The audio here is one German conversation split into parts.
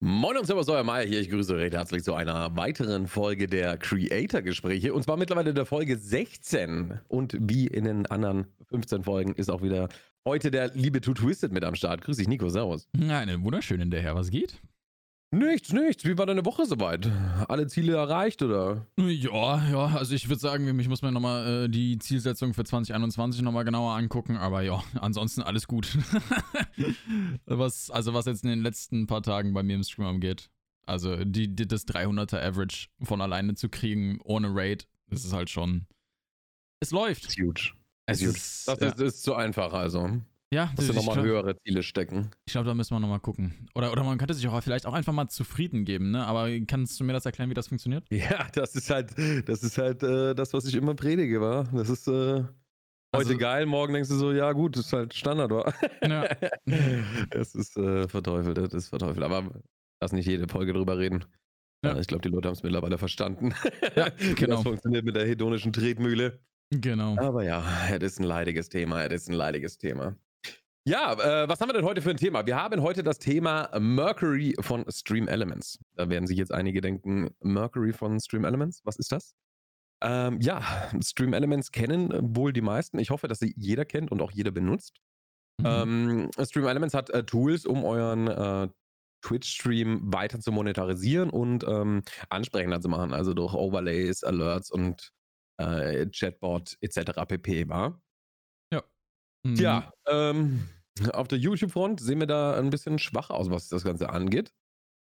Moin und Servus, euer Meier hier. Ich grüße recht herzlich zu einer weiteren Folge der Creator-Gespräche. Und zwar mittlerweile der Folge 16. Und wie in den anderen 15 Folgen ist auch wieder heute der liebe Two Twisted mit am Start. Grüß dich, Nico. Servus. Ja, einen wunderschönen der Herr. Was geht? Nichts, nichts. Wie war deine Woche soweit? Alle Ziele erreicht, oder? Ja, ja, also ich würde sagen, ich muss mir nochmal äh, die Zielsetzung für 2021 nochmal genauer angucken, aber ja, ansonsten alles gut. was, also was jetzt in den letzten paar Tagen bei mir im Stream angeht. Also die, die, das 300er Average von alleine zu kriegen, ohne Raid, das ist halt schon... Es läuft. Das ist huge. Es ist, das ist, ist zu einfach, also. Ja, Musst du nochmal höhere Ziele stecken. Ich glaube, da müssen wir nochmal gucken. Oder, oder man könnte sich auch vielleicht auch einfach mal zufrieden geben, ne? Aber kannst du mir das erklären, wie das funktioniert? Ja, das ist halt, das ist halt äh, das, was ich immer predige, war. Das ist äh, heute also, geil, morgen denkst du so, ja gut, das ist halt Standard, war. Ja. Es ist äh, verteufelt, das ist verteufelt. Aber lass nicht jede Folge drüber reden. Ja. Ich glaube, die Leute haben es mittlerweile verstanden. Ja, genau. Das funktioniert mit der hedonischen Tretmühle. Genau. Aber ja, es ist ein leidiges Thema. Es ist ein leidiges Thema. Ja, äh, was haben wir denn heute für ein Thema? Wir haben heute das Thema Mercury von Stream Elements. Da werden sich jetzt einige denken, Mercury von Stream Elements, was ist das? Ähm, ja, Stream Elements kennen wohl die meisten. Ich hoffe, dass sie jeder kennt und auch jeder benutzt. Mhm. Ähm, Stream Elements hat äh, Tools, um euren äh, Twitch-Stream weiter zu monetarisieren und ähm, ansprechender zu machen. Also durch Overlays, Alerts und äh, Chatbot etc. pp. War. Ja. Mhm. Tja, ähm, auf der YouTube-Front sehen wir da ein bisschen schwach aus, was das Ganze angeht.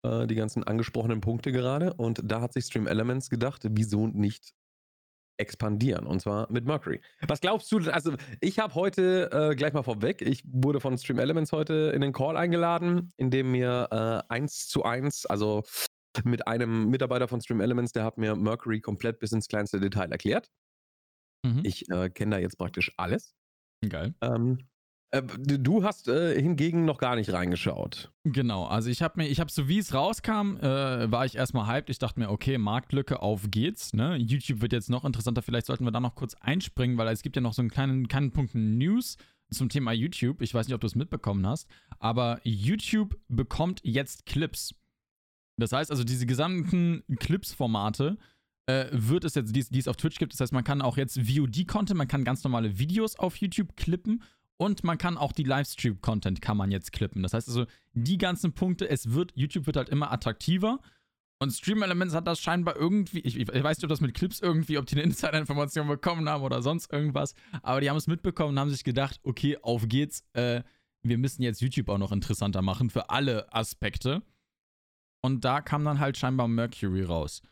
Äh, die ganzen angesprochenen Punkte gerade. Und da hat sich Stream Elements gedacht, wieso nicht expandieren und zwar mit Mercury. Was glaubst du? Also, ich habe heute äh, gleich mal vorweg, ich wurde von Stream Elements heute in den Call eingeladen, in dem mir äh, eins zu eins, also mit einem Mitarbeiter von Stream Elements, der hat mir Mercury komplett bis ins kleinste Detail erklärt. Mhm. Ich äh, kenne da jetzt praktisch alles. Geil. Ähm, äh, du hast äh, hingegen noch gar nicht reingeschaut. Genau, also ich habe mir, ich habe so wie es rauskam, äh, war ich erstmal hyped. Ich dachte mir, okay, Marktlücke, auf geht's. Ne? YouTube wird jetzt noch interessanter. Vielleicht sollten wir da noch kurz einspringen, weil es gibt ja noch so einen kleinen, kleinen Punkt News zum Thema YouTube. Ich weiß nicht, ob du es mitbekommen hast, aber YouTube bekommt jetzt Clips. Das heißt also, diese gesamten Clips-Formate äh, wird es jetzt, die, die es auf Twitch gibt. Das heißt, man kann auch jetzt VOD-Content, man kann ganz normale Videos auf YouTube klippen und man kann auch die Livestream-Content kann man jetzt klippen. Das heißt also, die ganzen Punkte, es wird, YouTube wird halt immer attraktiver. Und Stream Elements hat das scheinbar irgendwie, ich, ich, weiß nicht, ob das mit Clips irgendwie, ob die eine Insider-Information bekommen haben oder sonst irgendwas, aber die haben es mitbekommen und haben sich gedacht, okay, auf geht's, äh, wir müssen jetzt YouTube auch noch interessanter machen für alle Aspekte. Und da kam dann halt scheinbar Mercury raus.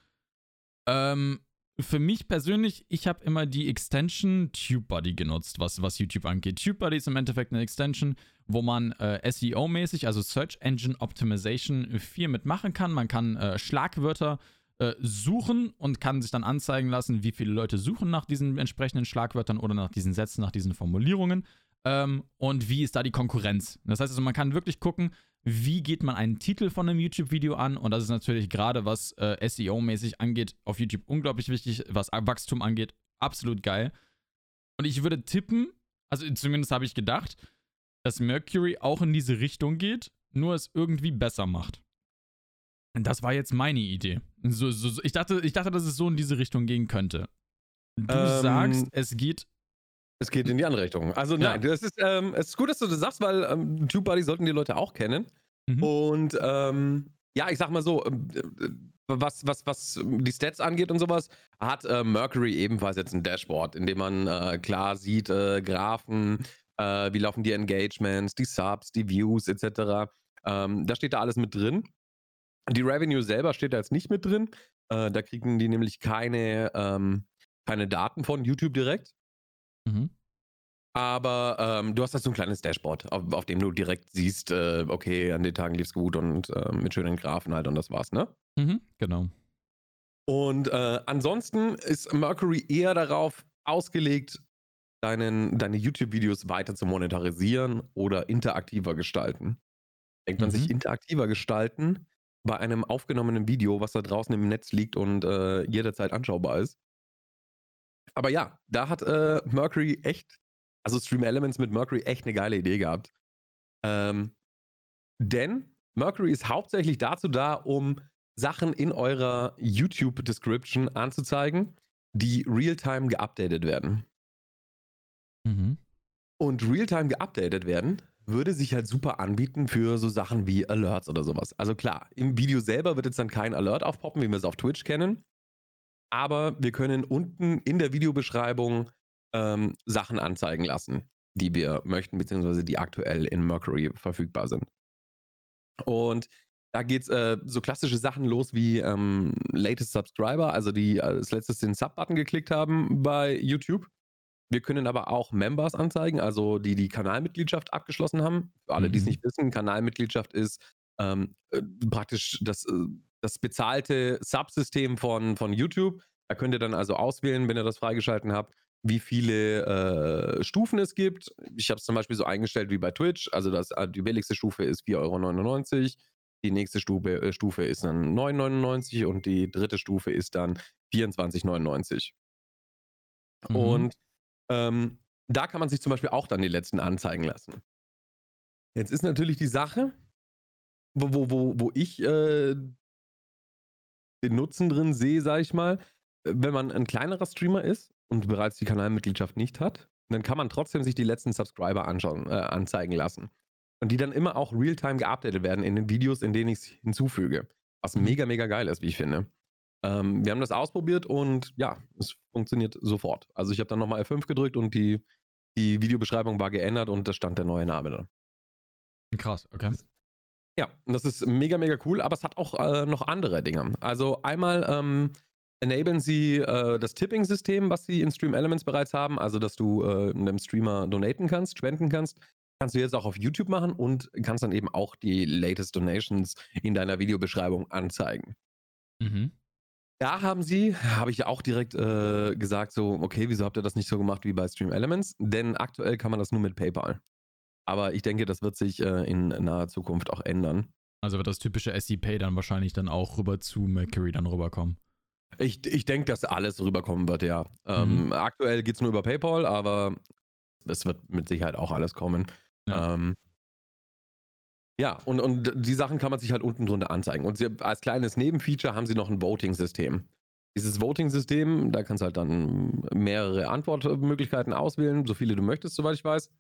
Ähm, für mich persönlich, ich habe immer die Extension TubeBuddy genutzt, was, was YouTube angeht. TubeBuddy ist im Endeffekt eine Extension, wo man äh, SEO-mäßig, also Search Engine Optimization, viel mitmachen kann. Man kann äh, Schlagwörter äh, suchen und kann sich dann anzeigen lassen, wie viele Leute suchen nach diesen entsprechenden Schlagwörtern oder nach diesen Sätzen, nach diesen Formulierungen. Ähm, und wie ist da die Konkurrenz? Das heißt also, man kann wirklich gucken, wie geht man einen Titel von einem YouTube-Video an? Und das ist natürlich gerade, was äh, SEO-mäßig angeht, auf YouTube unglaublich wichtig, was Wachstum angeht, absolut geil. Und ich würde tippen, also zumindest habe ich gedacht, dass Mercury auch in diese Richtung geht, nur es irgendwie besser macht. Und das war jetzt meine Idee. So, so, so, ich, dachte, ich dachte, dass es so in diese Richtung gehen könnte. Du ähm, sagst, es geht es geht in die andere Richtung. Also nein, ja. das ist, ähm, es ist gut, dass du das sagst, weil ähm, TubeBuddy sollten die Leute auch kennen. Mhm. Und ähm, ja, ich sag mal so, ähm, äh, was, was, was die Stats angeht und sowas, hat äh, Mercury ebenfalls jetzt ein Dashboard, in dem man äh, klar sieht, äh, Graphen, äh, wie laufen die Engagements, die Subs, die Views etc. Ähm, da steht da alles mit drin. Die Revenue selber steht da jetzt nicht mit drin. Äh, da kriegen die nämlich keine, ähm, keine Daten von YouTube direkt. Mhm. Aber ähm, du hast halt so ein kleines Dashboard, auf, auf dem du direkt siehst, äh, okay, an den Tagen lief es gut und äh, mit schönen Graphen halt und das war's, ne? Mhm, genau. Und äh, ansonsten ist Mercury eher darauf ausgelegt, deinen, deine YouTube-Videos weiter zu monetarisieren oder interaktiver gestalten. Denkt man mhm. sich interaktiver gestalten bei einem aufgenommenen Video, was da draußen im Netz liegt und äh, jederzeit anschaubar ist? Aber ja, da hat äh, Mercury echt, also Stream Elements mit Mercury echt eine geile Idee gehabt. Ähm, denn Mercury ist hauptsächlich dazu da, um Sachen in eurer YouTube-Description anzuzeigen, die real-time geupdatet werden. Mhm. Und real-time geupdatet werden würde sich halt super anbieten für so Sachen wie Alerts oder sowas. Also klar, im Video selber wird jetzt dann kein Alert aufpoppen, wie wir es auf Twitch kennen. Aber wir können unten in der Videobeschreibung ähm, Sachen anzeigen lassen, die wir möchten, beziehungsweise die aktuell in Mercury verfügbar sind. Und da geht es äh, so klassische Sachen los wie ähm, Latest Subscriber, also die als letztes den Sub-Button geklickt haben bei YouTube. Wir können aber auch Members anzeigen, also die die Kanalmitgliedschaft abgeschlossen haben. Für alle, mhm. die es nicht wissen, Kanalmitgliedschaft ist ähm, äh, praktisch das, äh, das bezahlte Subsystem von, von YouTube. Da könnt ihr dann also auswählen, wenn ihr das freigeschalten habt, wie viele äh, Stufen es gibt. Ich habe es zum Beispiel so eingestellt wie bei Twitch. Also das, äh, die billigste Stufe ist 4,99 Euro. Die nächste Stufe, äh, Stufe ist dann 9,99 Euro und die dritte Stufe ist dann 24,99 mhm. Und ähm, da kann man sich zum Beispiel auch dann die letzten anzeigen lassen. Jetzt ist natürlich die Sache, wo, wo, wo, wo ich äh, den Nutzen drin sehe, sage ich mal, wenn man ein kleinerer Streamer ist und bereits die Kanalmitgliedschaft nicht hat, dann kann man trotzdem sich die letzten Subscriber anschauen, äh, anzeigen lassen. Und die dann immer auch real-time geupdatet werden in den Videos, in denen ich es hinzufüge. Was mhm. mega, mega geil ist, wie ich finde. Ähm, wir haben das ausprobiert und ja, es funktioniert sofort. Also ich habe dann nochmal F5 gedrückt und die, die Videobeschreibung war geändert und da stand der neue Name drin. Krass, okay. Ja, das ist mega, mega cool, aber es hat auch äh, noch andere Dinge. Also einmal ähm, enablen sie äh, das Tipping-System, was sie in Stream Elements bereits haben, also dass du äh, einem Streamer donaten kannst, spenden kannst. Kannst du jetzt auch auf YouTube machen und kannst dann eben auch die latest Donations in deiner Videobeschreibung anzeigen. Mhm. Da haben sie, habe ich ja auch direkt äh, gesagt, so, okay, wieso habt ihr das nicht so gemacht wie bei Stream Elements? Denn aktuell kann man das nur mit PayPal. Aber ich denke, das wird sich äh, in naher Zukunft auch ändern. Also wird das typische SC Pay dann wahrscheinlich dann auch rüber zu Mercury dann rüberkommen. Ich, ich denke, dass alles rüberkommen wird, ja. Ähm, mhm. Aktuell geht es nur über PayPal, aber es wird mit Sicherheit auch alles kommen. Ja, ähm, ja und, und die Sachen kann man sich halt unten drunter anzeigen. Und sie, als kleines Nebenfeature haben sie noch ein Voting-System. Dieses Voting-System, da kannst du halt dann mehrere Antwortmöglichkeiten auswählen, so viele du möchtest, soweit ich weiß.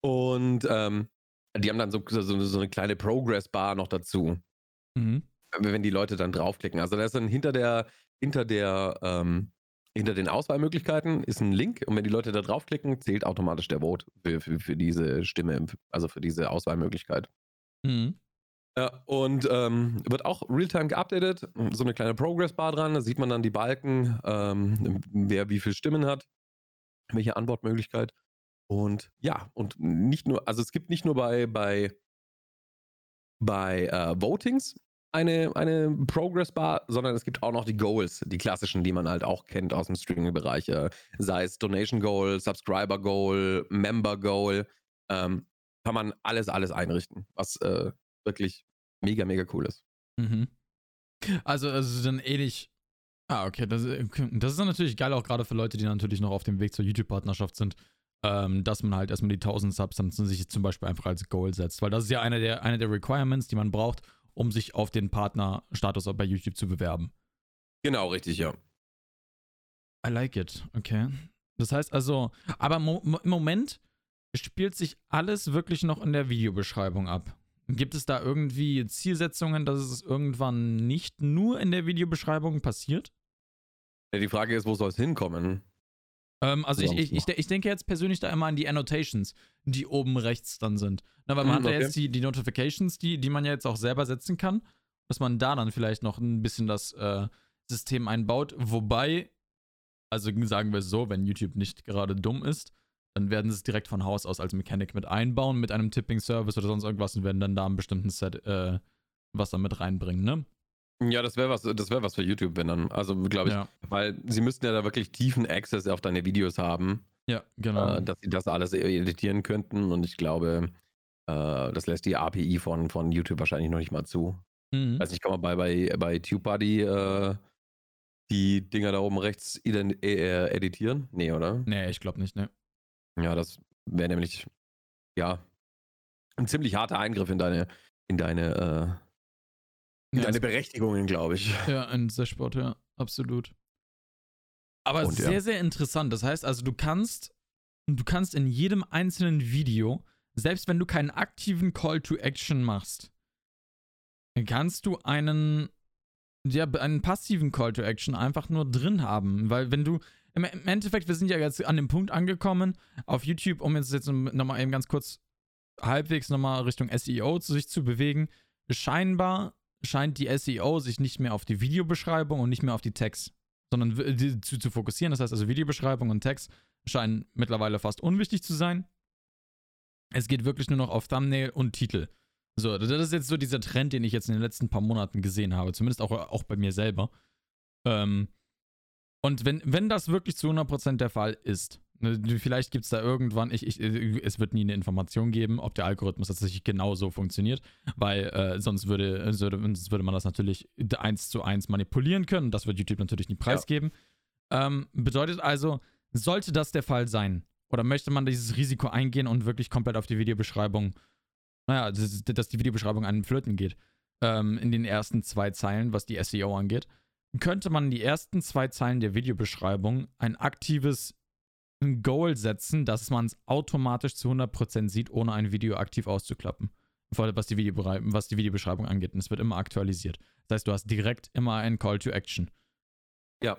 Und ähm, die haben dann so, so, so eine kleine Progress-Bar noch dazu. Mhm. Wenn die Leute dann draufklicken. Also da ist dann hinter der, hinter der, ähm, hinter den Auswahlmöglichkeiten ist ein Link und wenn die Leute da draufklicken, zählt automatisch der Vote für, für, für diese Stimme, also für diese Auswahlmöglichkeit. Mhm. Ja, und ähm, wird auch real-time geupdatet. So eine kleine Progress-Bar dran, da sieht man dann die Balken, ähm, wer wie viele Stimmen hat, welche Antwortmöglichkeit. Und ja, und nicht nur, also es gibt nicht nur bei, bei, bei äh, Votings eine, eine Progress Bar, sondern es gibt auch noch die Goals, die klassischen, die man halt auch kennt aus dem Streaming-Bereich. Äh, sei es Donation Goal, Subscriber Goal, Member Goal. Ähm, kann man alles, alles einrichten, was äh, wirklich mega, mega cool ist. Mhm. Also, also dann ähnlich. Ah, okay. Das, das ist dann natürlich geil, auch gerade für Leute, die natürlich noch auf dem Weg zur YouTube-Partnerschaft sind ähm, dass man halt erstmal die 1000 Subs dann sich zum Beispiel einfach als Goal setzt. Weil das ist ja eine der, eine der Requirements, die man braucht, um sich auf den Partnerstatus bei YouTube zu bewerben. Genau, richtig, ja. I like it, okay. Das heißt also, aber mo im Moment spielt sich alles wirklich noch in der Videobeschreibung ab. Gibt es da irgendwie Zielsetzungen, dass es irgendwann nicht nur in der Videobeschreibung passiert? Ja, die Frage ist, wo soll es hinkommen? Ähm, also ich, ich, ich, ich, denke jetzt persönlich da immer an die Annotations, die oben rechts dann sind. Na, weil man mhm, hat ja okay. jetzt die, die Notifications, die, die man ja jetzt auch selber setzen kann, dass man da dann vielleicht noch ein bisschen das äh, System einbaut. Wobei, also sagen wir es so, wenn YouTube nicht gerade dumm ist, dann werden sie es direkt von Haus aus als Mechanik mit einbauen, mit einem Tipping-Service oder sonst irgendwas und werden dann da einen bestimmten Set äh, was damit reinbringen, ne? Ja, das wäre was, das wäre was für YouTube, wenn dann. Also glaube ich, ja. weil sie müssten ja da wirklich tiefen Access auf deine Videos haben. Ja, genau. Äh, dass sie das alles editieren könnten. Und ich glaube, äh, das lässt die API von, von YouTube wahrscheinlich noch nicht mal zu. Mhm. Weiß nicht, kann man bei, bei, bei TubeBuddy äh, die Dinger da oben rechts äh, editieren? Nee, oder? Nee, ich glaube nicht, ne. Ja, das wäre nämlich, ja, ein ziemlich harter Eingriff in deine, in deine, äh, ja, deine Berechtigungen, glaube ich. Ja, in Dashboard, ja, absolut. Aber Und, sehr, ja. sehr interessant. Das heißt also, du kannst, du kannst in jedem einzelnen Video, selbst wenn du keinen aktiven Call to Action machst, kannst du einen, ja, einen passiven Call to Action einfach nur drin haben. Weil wenn du, im, Endeffekt, wir sind ja jetzt an dem Punkt angekommen auf YouTube, um jetzt, jetzt nochmal eben ganz kurz halbwegs nochmal Richtung SEO zu sich zu bewegen. Scheinbar scheint die SEO sich nicht mehr auf die Videobeschreibung und nicht mehr auf die Text, sondern zu, zu fokussieren. Das heißt also Videobeschreibung und Text scheinen mittlerweile fast unwichtig zu sein. Es geht wirklich nur noch auf Thumbnail und Titel. So, das ist jetzt so dieser Trend, den ich jetzt in den letzten paar Monaten gesehen habe, zumindest auch, auch bei mir selber. Ähm, und wenn, wenn das wirklich zu 100% der Fall ist, vielleicht gibt es da irgendwann, ich, ich, es wird nie eine Information geben, ob der Algorithmus tatsächlich genau so funktioniert, weil äh, sonst, würde, sonst würde man das natürlich eins zu eins manipulieren können. Das wird YouTube natürlich nie preisgeben. Ja. Ähm, bedeutet also, sollte das der Fall sein, oder möchte man dieses Risiko eingehen und wirklich komplett auf die Videobeschreibung, naja, dass, dass die Videobeschreibung einen Flöten geht, ähm, in den ersten zwei Zeilen, was die SEO angeht, könnte man in die ersten zwei Zeilen der Videobeschreibung ein aktives Goal setzen, dass man es automatisch zu 100% sieht, ohne ein Video aktiv auszuklappen. Was die, was die Videobeschreibung angeht. Und es wird immer aktualisiert. Das heißt, du hast direkt immer einen Call to Action. Ja.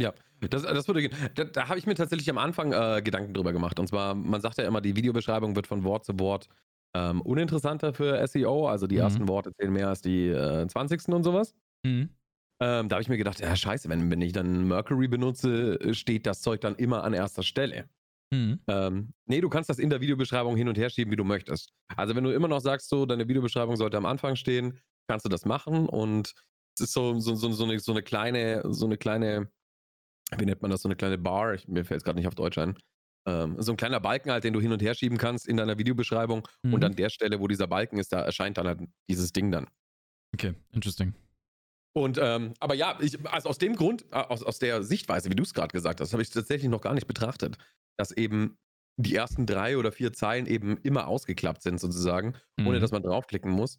Ja, das, das würde gehen. Da, da habe ich mir tatsächlich am Anfang äh, Gedanken drüber gemacht. Und zwar, man sagt ja immer, die Videobeschreibung wird von Wort zu Wort ähm, uninteressanter für SEO. Also die mhm. ersten Worte zählen mehr als die äh, 20. und sowas. Mhm. Ähm, da habe ich mir gedacht, ja, scheiße, wenn, wenn ich dann Mercury benutze, äh, steht das Zeug dann immer an erster Stelle. Mhm. Ähm, nee, du kannst das in der Videobeschreibung hin und her schieben, wie du möchtest. Also wenn du immer noch sagst, so, deine Videobeschreibung sollte am Anfang stehen, kannst du das machen und es ist so, so, so, so, eine, so eine kleine, so eine kleine, wie nennt man das, so eine kleine Bar, ich, mir fällt es gerade nicht auf Deutsch ein, ähm, so ein kleiner Balken halt, den du hin und her schieben kannst in deiner Videobeschreibung mhm. und an der Stelle, wo dieser Balken ist, da erscheint dann halt dieses Ding dann. Okay, interesting. Und ähm, aber ja, ich, also aus dem Grund, äh, aus, aus der Sichtweise, wie du es gerade gesagt hast, habe ich tatsächlich noch gar nicht betrachtet, dass eben die ersten drei oder vier Zeilen eben immer ausgeklappt sind, sozusagen, mhm. ohne dass man draufklicken muss.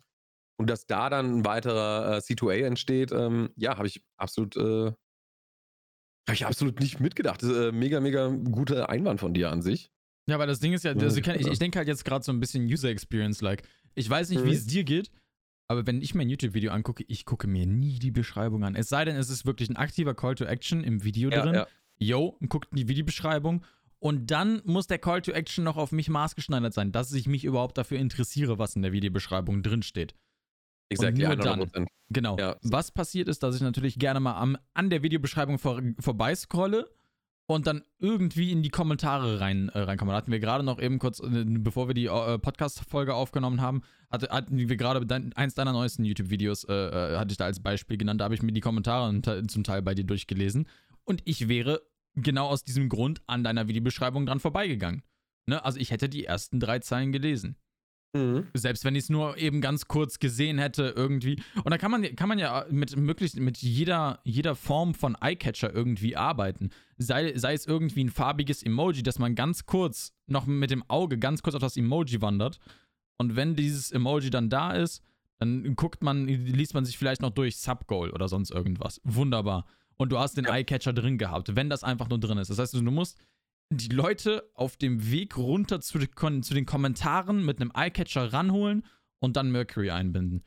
Und dass da dann ein weiterer äh, C2A entsteht, ähm, ja, habe ich absolut, äh, habe ich absolut nicht mitgedacht. Das ist, äh, mega, mega guter Einwand von dir an sich. Ja, aber das Ding ist ja, also ich, ich denke halt jetzt gerade so ein bisschen User Experience-like. Ich weiß nicht, mhm. wie es dir geht, aber wenn ich mir ein YouTube-Video angucke, ich gucke mir nie die Beschreibung an. Es sei denn, es ist wirklich ein aktiver Call to Action im Video ja, drin. Ja. Yo, guckt in die Videobeschreibung. Und dann muss der Call to Action noch auf mich maßgeschneidert sein, dass ich mich überhaupt dafür interessiere, was in der Videobeschreibung drin steht. Exactly, und nur dann, genau. Ja. Was passiert ist, dass ich natürlich gerne mal am, an der Videobeschreibung vor, vorbeiscrolle und dann irgendwie in die Kommentare rein, äh, reinkommen. Da hatten wir gerade noch eben kurz, äh, bevor wir die äh, Podcast-Folge aufgenommen haben, hatte, hatten wir gerade dein, eins deiner neuesten YouTube-Videos, äh, äh, hatte ich da als Beispiel genannt, da habe ich mir die Kommentare zum Teil bei dir durchgelesen und ich wäre genau aus diesem Grund an deiner Videobeschreibung dran vorbeigegangen. Ne? Also ich hätte die ersten drei Zeilen gelesen. Mhm. Selbst wenn ich es nur eben ganz kurz gesehen hätte, irgendwie. Und da kann man, kann man ja mit möglichst mit jeder, jeder Form von Eyecatcher irgendwie arbeiten. Sei, sei es irgendwie ein farbiges Emoji, dass man ganz kurz noch mit dem Auge ganz kurz auf das Emoji wandert. Und wenn dieses Emoji dann da ist, dann guckt man, liest man sich vielleicht noch durch Subgoal oder sonst irgendwas. Wunderbar. Und du hast den ja. Eyecatcher drin gehabt, wenn das einfach nur drin ist. Das heißt, du musst die Leute auf dem Weg runter zu, den, zu den Kommentaren mit einem Eyecatcher ranholen und dann Mercury einbinden.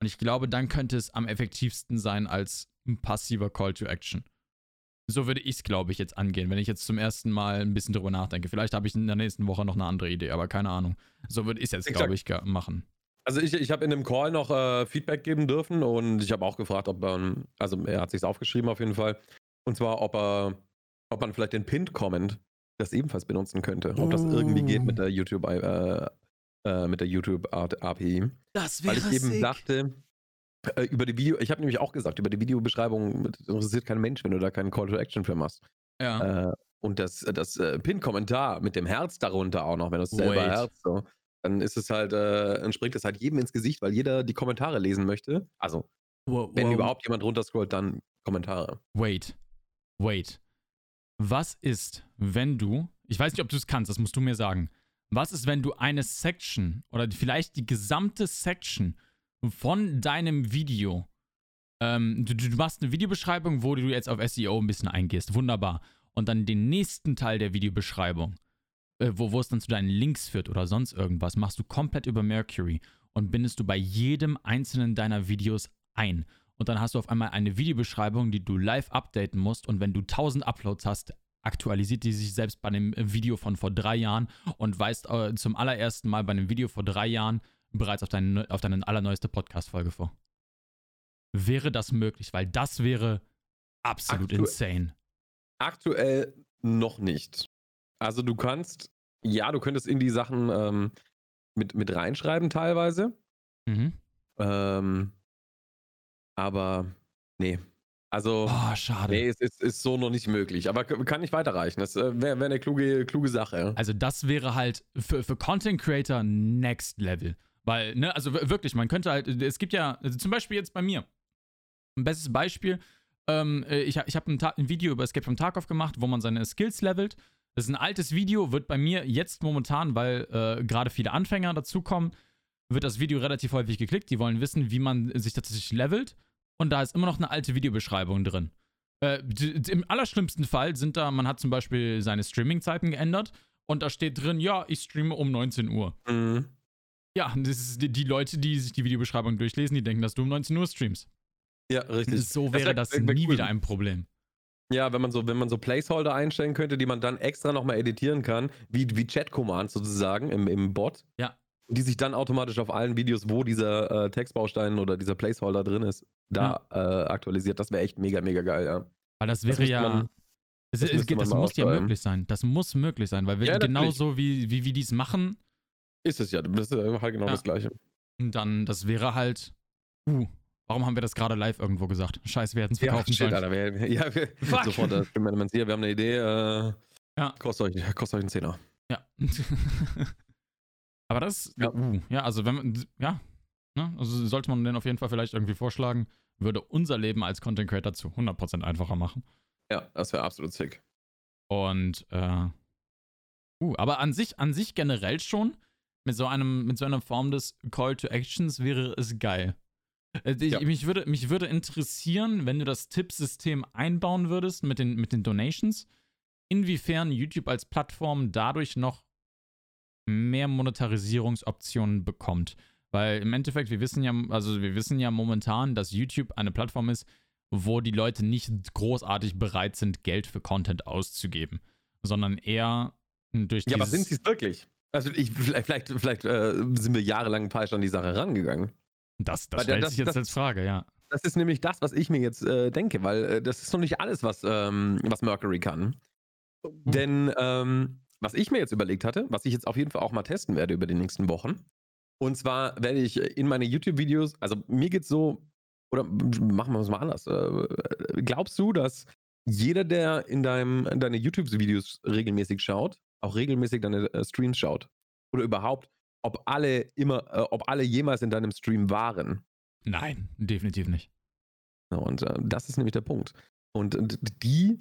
Und ich glaube, dann könnte es am effektivsten sein als ein passiver Call to Action. So würde ich es, glaube ich, jetzt angehen, wenn ich jetzt zum ersten Mal ein bisschen drüber nachdenke. Vielleicht habe ich in der nächsten Woche noch eine andere Idee, aber keine Ahnung. So würde ich es jetzt, glaube ich, machen. Also ich, ich habe in dem Call noch äh, Feedback geben dürfen und ich habe auch gefragt, ob man, also er hat sich aufgeschrieben auf jeden Fall, und zwar, ob er, ob man vielleicht den Pinned-Comment das ebenfalls benutzen könnte. Ob das irgendwie geht mit der YouTube, äh, äh, mit der YouTube API. Das wäre Weil ich eben sick. dachte, äh, über die Video, ich habe nämlich auch gesagt, über die Videobeschreibung interessiert kein Mensch, wenn du da keinen Call to Action für machst. Ja. Äh, und das, das äh, Pin-Kommentar mit dem Herz darunter auch noch, wenn du es selber Herz so, dann ist es halt, äh, entspringt es halt jedem ins Gesicht, weil jeder die Kommentare lesen möchte. Also, wow, wenn wow. überhaupt jemand runterscrollt, dann Kommentare. Wait. Wait. Was ist, wenn du, ich weiß nicht, ob du es kannst, das musst du mir sagen. Was ist, wenn du eine Section oder vielleicht die gesamte Section von deinem Video, ähm, du, du machst eine Videobeschreibung, wo du jetzt auf SEO ein bisschen eingehst, wunderbar. Und dann den nächsten Teil der Videobeschreibung, äh, wo, wo es dann zu deinen Links führt oder sonst irgendwas, machst du komplett über Mercury und bindest du bei jedem einzelnen deiner Videos ein. Und dann hast du auf einmal eine Videobeschreibung, die du live updaten musst. Und wenn du 1000 Uploads hast, aktualisiert die sich selbst bei einem Video von vor drei Jahren und weist äh, zum allerersten Mal bei einem Video vor drei Jahren bereits auf, dein, auf deine allerneueste Podcast-Folge vor. Wäre das möglich? Weil das wäre absolut Aktu insane. Aktuell noch nicht. Also du kannst, ja, du könntest in die Sachen ähm, mit, mit reinschreiben teilweise. Mhm. Ähm, aber nee, also, oh, schade. Nee, es ist, ist, so noch nicht möglich. Aber kann nicht weiterreichen. Das äh, wäre wär eine kluge, kluge Sache. Also, das wäre halt für, für Content Creator Next Level. Weil, ne, also wirklich, man könnte halt, es gibt ja, also zum Beispiel jetzt bei mir, ein bestes Beispiel, ähm, äh, ich, ich habe ein, ein, Video über Escape from Tarkov gemacht, wo man seine Skills levelt. Das ist ein altes Video, wird bei mir jetzt momentan, weil äh, gerade viele Anfänger dazukommen, wird das Video relativ häufig geklickt. Die wollen wissen, wie man sich tatsächlich levelt und da ist immer noch eine alte Videobeschreibung drin. Äh, Im allerschlimmsten Fall sind da, man hat zum Beispiel seine Streaming-Zeiten geändert und da steht drin, ja, ich streame um 19 Uhr. Mhm. Ja, das ist die, die, Leute, die sich die Videobeschreibung durchlesen, die denken, dass du um 19 Uhr streamst. Ja, richtig. So wäre das, das nie cool. wieder ein Problem. Ja, wenn man so, wenn man so Placeholder einstellen könnte, die man dann extra nochmal editieren kann, wie, wie Chat-Commands sozusagen im, im Bot. Ja die sich dann automatisch auf allen Videos, wo dieser äh, Textbaustein oder dieser Placeholder drin ist, da ja. äh, aktualisiert. Das wäre echt mega, mega geil, ja. Weil das wäre das ja. Man, das, es, das muss ja möglich sein. Das muss möglich sein, weil ja, genauso wie, wie, wie die es machen. Ist es ja. Das ist halt genau ja. das Gleiche. Und dann, das wäre halt. Uh, warum haben wir das gerade live irgendwo gesagt? Scheiße, wir hätten es verkaufen ja, sollen. Alter, wir, ja, wir, sofort, äh, wir haben eine Idee. Äh, ja. Kostet euch, kostet euch einen Zehner. Ja. Aber das, ja, uh, ja also wenn man, ja, ne? also sollte man den auf jeden Fall vielleicht irgendwie vorschlagen, würde unser Leben als Content Creator zu 100% einfacher machen. Ja, das wäre absolut sick. Und, äh, uh, aber an sich, an sich generell schon, mit so einem, mit so einer Form des Call to Actions wäre es geil. Äh, ich, ja. mich, würde, mich würde interessieren, wenn du das Tippsystem einbauen würdest mit den, mit den Donations, inwiefern YouTube als Plattform dadurch noch mehr Monetarisierungsoptionen bekommt. Weil im Endeffekt, wir wissen ja, also wir wissen ja momentan, dass YouTube eine Plattform ist, wo die Leute nicht großartig bereit sind, Geld für Content auszugeben, sondern eher durch Ja, aber sind sie es wirklich? Also ich, vielleicht, vielleicht, vielleicht äh, sind wir jahrelang falsch an die Sache rangegangen. Das, das stellt das, sich jetzt das, als Frage, ja. Das ist nämlich das, was ich mir jetzt äh, denke, weil äh, das ist noch nicht alles, was, ähm, was Mercury kann. Mhm. Denn ähm, was ich mir jetzt überlegt hatte, was ich jetzt auf jeden Fall auch mal testen werde über die nächsten Wochen. Und zwar werde ich in meine YouTube-Videos, also mir geht's so, oder machen wir es mal anders. Äh, glaubst du, dass jeder, der in, deinem, in deine YouTube-Videos regelmäßig schaut, auch regelmäßig deine äh, Streams schaut? Oder überhaupt, ob alle immer, äh, ob alle jemals in deinem Stream waren? Nein, definitiv nicht. Und das ist nämlich der Punkt. Und die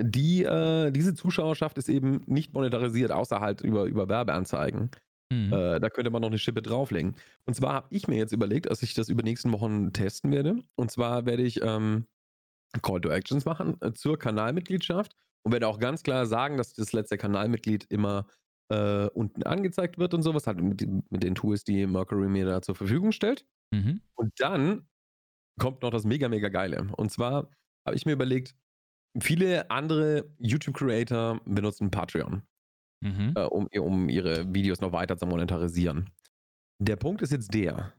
die, äh, diese Zuschauerschaft ist eben nicht monetarisiert, außer halt über, über Werbeanzeigen. Mhm. Äh, da könnte man noch eine Schippe drauflegen. Und zwar habe ich mir jetzt überlegt, dass ich das über die nächsten Wochen testen werde. Und zwar werde ich ähm, Call to Actions machen äh, zur Kanalmitgliedschaft und werde auch ganz klar sagen, dass das letzte Kanalmitglied immer äh, unten angezeigt wird und sowas, halt mit, mit, den Tools, die Mercury mir da zur Verfügung stellt. Mhm. Und dann kommt noch das mega, mega Geile. Und zwar habe ich mir überlegt, Viele andere YouTube-Creator benutzen Patreon, mhm. äh, um, um ihre Videos noch weiter zu monetarisieren. Der Punkt ist jetzt der.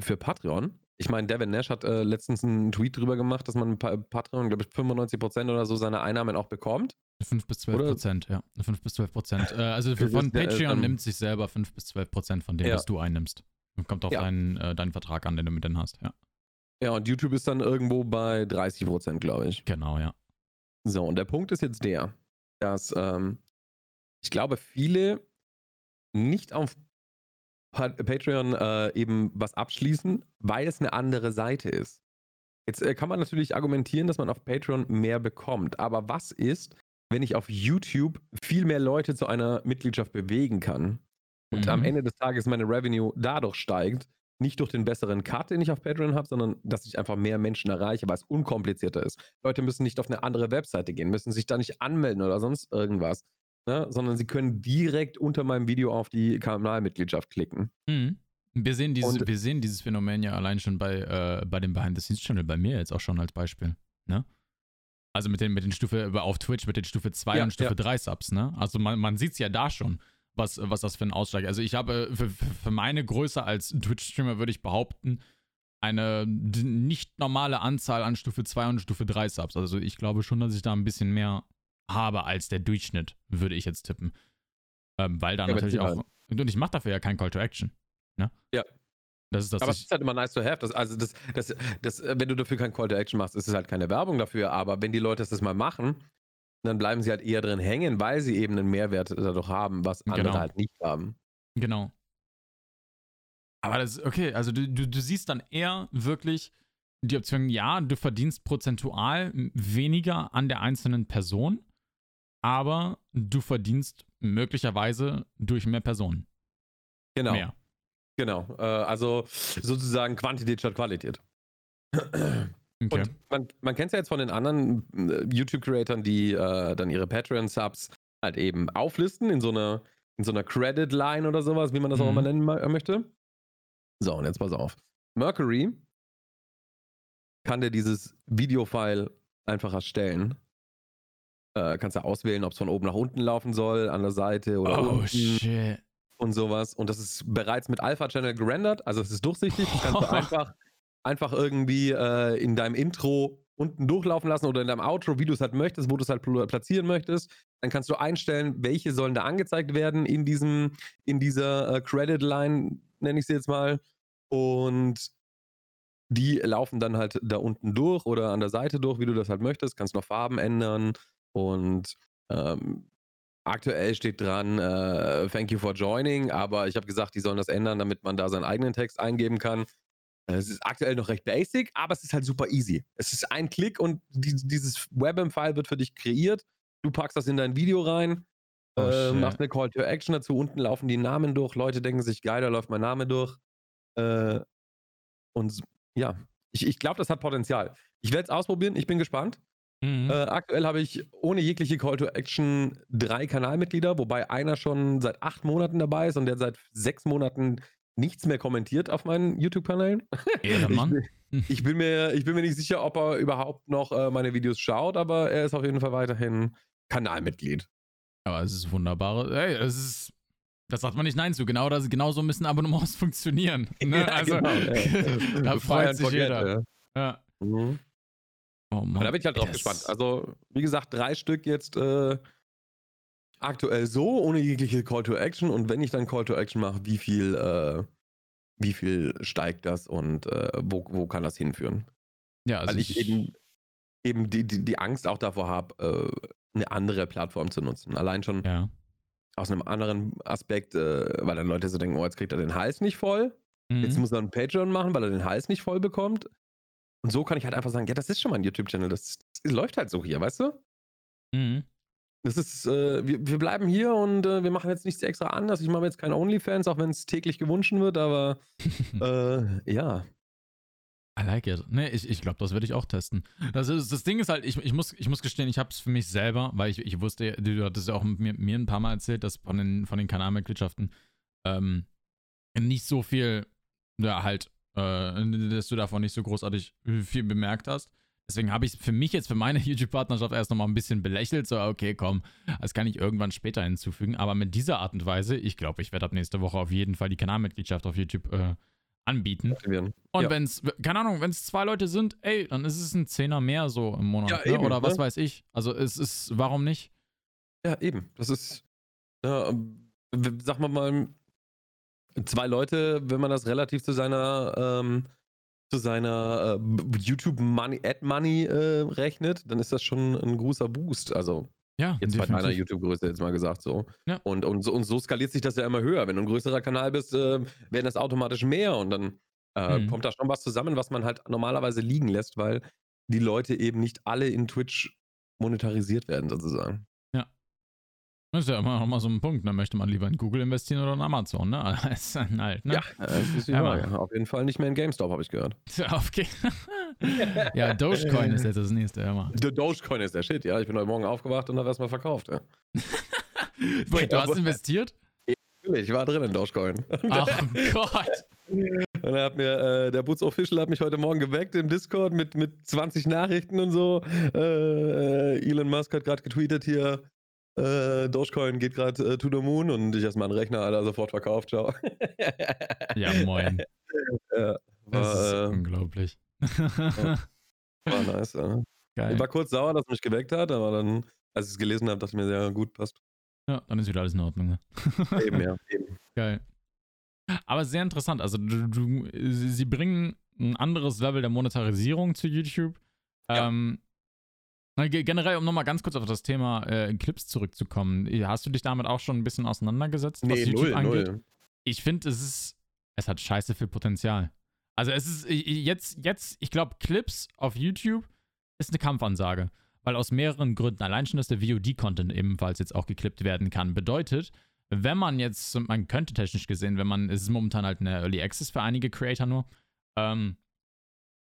Für Patreon, ich meine, Devin Nash hat äh, letztens einen Tweet drüber gemacht, dass man Patreon, glaube ich, 95% oder so seine Einnahmen auch bekommt. 5 bis 12 Prozent, ja. 5 bis 12 Prozent. Äh, also für, von äh, Patreon ähm, nimmt sich selber 5 bis 12 Prozent von dem, ja. was du einnimmst. Kommt auf ja. deinen, äh, deinen Vertrag an, den du mit denen hast, ja. Ja, und YouTube ist dann irgendwo bei 30 Prozent, glaube ich. Genau, ja. So, und der Punkt ist jetzt der, dass ähm, ich glaube, viele nicht auf Patreon äh, eben was abschließen, weil es eine andere Seite ist. Jetzt äh, kann man natürlich argumentieren, dass man auf Patreon mehr bekommt. Aber was ist, wenn ich auf YouTube viel mehr Leute zu einer Mitgliedschaft bewegen kann und mhm. am Ende des Tages meine Revenue dadurch steigt, nicht durch den besseren Cut, den ich auf Patreon habe, sondern dass ich einfach mehr Menschen erreiche, weil es unkomplizierter ist. Leute müssen nicht auf eine andere Webseite gehen, müssen sich da nicht anmelden oder sonst irgendwas, ne? sondern sie können direkt unter meinem Video auf die Kanalmitgliedschaft klicken. Mhm. Wir sehen, dieses, wir sehen dieses Phänomen ja allein schon bei, äh, bei dem Behind-the-Scenes-Channel, bei mir jetzt auch schon als Beispiel. Ne? Also mit den, mit den Stufe, auf Twitch mit den Stufe 2 ja, und Stufe ja. 3 Subs, ne? Also man, man sieht es ja da schon, was, was das für ein Ausschlag Also ich habe für, für meine Größe als Twitch-Streamer würde ich behaupten, eine nicht normale Anzahl an Stufe 2 und Stufe 3 Subs. Also ich glaube schon, dass ich da ein bisschen mehr habe als der Durchschnitt, würde ich jetzt tippen. Ähm, weil da ja, natürlich auch. Und ich mache dafür ja kein Call to Action. Ne? Ja. Das ist das. Aber es ist halt immer nice to have. Das, also, das, das, das, wenn du dafür kein Call to Action machst, ist es halt keine Werbung dafür. Aber wenn die Leute das mal machen, dann bleiben sie halt eher drin hängen, weil sie eben einen Mehrwert dadurch haben, was andere genau. halt nicht haben. Genau. Aber das ist okay. Also, du, du, du siehst dann eher wirklich die Option, ja, du verdienst prozentual weniger an der einzelnen Person, aber du verdienst möglicherweise durch mehr Personen. Genau. Mehr. Genau, äh, also sozusagen Quantität statt Qualität. Okay. Und man, man kennt es ja jetzt von den anderen äh, YouTube-Creatern, die äh, dann ihre Patreon-Subs halt eben auflisten in so einer, in so einer Credit-Line oder sowas, wie man das mhm. auch immer nennen äh, möchte. So, und jetzt pass auf. Mercury kann dir dieses Video-File einfach erstellen. Äh, kannst du auswählen, ob es von oben nach unten laufen soll, an der Seite oder oh, unten. shit und sowas. Und das ist bereits mit Alpha Channel gerendert, also es ist durchsichtig. Das kannst du einfach, einfach irgendwie äh, in deinem Intro unten durchlaufen lassen oder in deinem Outro, wie du es halt möchtest, wo du es halt platzieren möchtest. Dann kannst du einstellen, welche sollen da angezeigt werden in diesem, in dieser äh, Credit Line, nenne ich sie jetzt mal. Und die laufen dann halt da unten durch oder an der Seite durch, wie du das halt möchtest. Kannst noch Farben ändern und ähm, Aktuell steht dran, äh, thank you for joining, aber ich habe gesagt, die sollen das ändern, damit man da seinen eigenen Text eingeben kann. Äh, es ist aktuell noch recht basic, aber es ist halt super easy. Es ist ein Klick und die, dieses WebM-File wird für dich kreiert. Du packst das in dein Video rein, oh, äh, machst eine Call to Action dazu. Unten laufen die Namen durch. Leute denken sich, geil, da läuft mein Name durch. Äh, und ja, ich, ich glaube, das hat Potenzial. Ich werde es ausprobieren. Ich bin gespannt. Mhm. Äh, aktuell habe ich ohne jegliche Call to Action drei Kanalmitglieder, wobei einer schon seit acht Monaten dabei ist und der seit sechs Monaten nichts mehr kommentiert auf meinen YouTube-Kanälen. Ja, Mann. Ich, ich, bin mir, ich bin mir nicht sicher, ob er überhaupt noch äh, meine Videos schaut, aber er ist auf jeden Fall weiterhin Kanalmitglied. Aber es ist wunderbar. Hey, es ist. Das sagt man nicht Nein zu. Genau, das, genau so müssen Abonnements funktionieren. Ne? Ja, also, genau, ja. da freut sich jeder. Ja. Mhm. Oh Mann. Da bin ich halt drauf yes. gespannt. Also, wie gesagt, drei Stück jetzt äh, aktuell so, ohne jegliche Call to Action. Und wenn ich dann Call to Action mache, wie viel, äh, wie viel steigt das und äh, wo, wo kann das hinführen? Ja, also Weil ich, ich eben, eben die, die, die Angst auch davor habe, äh, eine andere Plattform zu nutzen. Allein schon ja. aus einem anderen Aspekt, äh, weil dann Leute so denken, oh, jetzt kriegt er den Hals nicht voll. Mhm. Jetzt muss er einen Patreon machen, weil er den Hals nicht voll bekommt. Und so kann ich halt einfach sagen, ja, das ist schon mein YouTube-Channel. Das, das, läuft halt so hier, weißt du? Mhm. Das ist, äh, wir, wir bleiben hier und äh, wir machen jetzt nichts extra anders. Ich mache jetzt keine OnlyFans, auch wenn es täglich gewünscht wird, aber äh, ja. I like it. Nee, ich, ich glaube, das werde ich auch testen. Das, ist, das Ding ist halt, ich, ich, muss, ich muss gestehen, ich habe es für mich selber, weil ich, ich wusste, du hattest ja auch mir, mir ein paar Mal erzählt, dass von den, von den Kanalmitgliedschaften ähm, nicht so viel, ja, halt äh, dass du davon nicht so großartig viel bemerkt hast. Deswegen habe ich für mich jetzt für meine YouTube-Partnerschaft erst nochmal ein bisschen belächelt. So, okay, komm, das kann ich irgendwann später hinzufügen. Aber mit dieser Art und Weise, ich glaube, ich werde ab nächste Woche auf jeden Fall die Kanalmitgliedschaft auf YouTube äh, anbieten. Und ja. wenn es, keine Ahnung, wenn es zwei Leute sind, ey, dann ist es ein Zehner mehr so im Monat. Ja, ne? eben, Oder ne? was weiß ich. Also es ist, warum nicht? Ja, eben. Das ist, ja, sag mal mal, zwei Leute, wenn man das relativ zu seiner ähm, zu seiner äh, YouTube Money Ad Money äh, rechnet, dann ist das schon ein großer Boost. Also ja, jetzt bei deiner YouTube-Größe jetzt mal gesagt so. Ja. Und, und, so, und so skaliert sich das ja immer höher. Wenn du ein größerer Kanal bist, äh, werden das automatisch mehr und dann mhm. kommt da schon was zusammen, was man halt normalerweise liegen lässt, weil die Leute eben nicht alle in Twitch monetarisiert werden, sozusagen. Das ist ja immer noch mal so ein Punkt. Da möchte man lieber in Google investieren oder in Amazon, ne? Als halt, ne? Ja, das ist die Frage. Auf jeden Fall nicht mehr in GameStop, habe ich gehört. ja, Dogecoin ist jetzt das nächste, ja Der Dogecoin ist der Shit, ja. Ich bin heute Morgen aufgewacht und habe erstmal verkauft, ja. Wait, du hast investiert? Ja, natürlich, ich war drin in Dogecoin. Ach Gott. Und er hat mir, äh, der Boots Official hat mich heute Morgen geweckt im Discord mit, mit 20 Nachrichten und so. Äh, Elon Musk hat gerade getweetet hier, äh, Dogecoin geht gerade äh, to the moon und ich erstmal einen Rechner, Alter, sofort verkauft, ciao. ja, moin. Ja, war, das ist äh, unglaublich. Ja, war nice, ja. Geil. Ich war kurz sauer, dass er mich geweckt hat, aber dann, als ich es gelesen habe, dachte ich mir, sehr gut, passt. Ja, dann ist wieder alles in Ordnung. Ne? eben, ja, eben. Geil. Aber sehr interessant. Also, du, du, sie bringen ein anderes Level der Monetarisierung zu YouTube. Ja. Ähm, generell, um nochmal ganz kurz auf das Thema äh, Clips zurückzukommen. Hast du dich damit auch schon ein bisschen auseinandergesetzt, was nee, YouTube null, angeht? Null. Ich finde, es ist, es hat scheiße viel Potenzial. Also es ist jetzt, jetzt, ich glaube, Clips auf YouTube ist eine Kampfansage. Weil aus mehreren Gründen, allein schon, dass der VOD-Content ebenfalls jetzt auch geklippt werden kann, bedeutet, wenn man jetzt, man könnte technisch gesehen, wenn man, es ist momentan halt eine Early Access für einige Creator nur, ähm,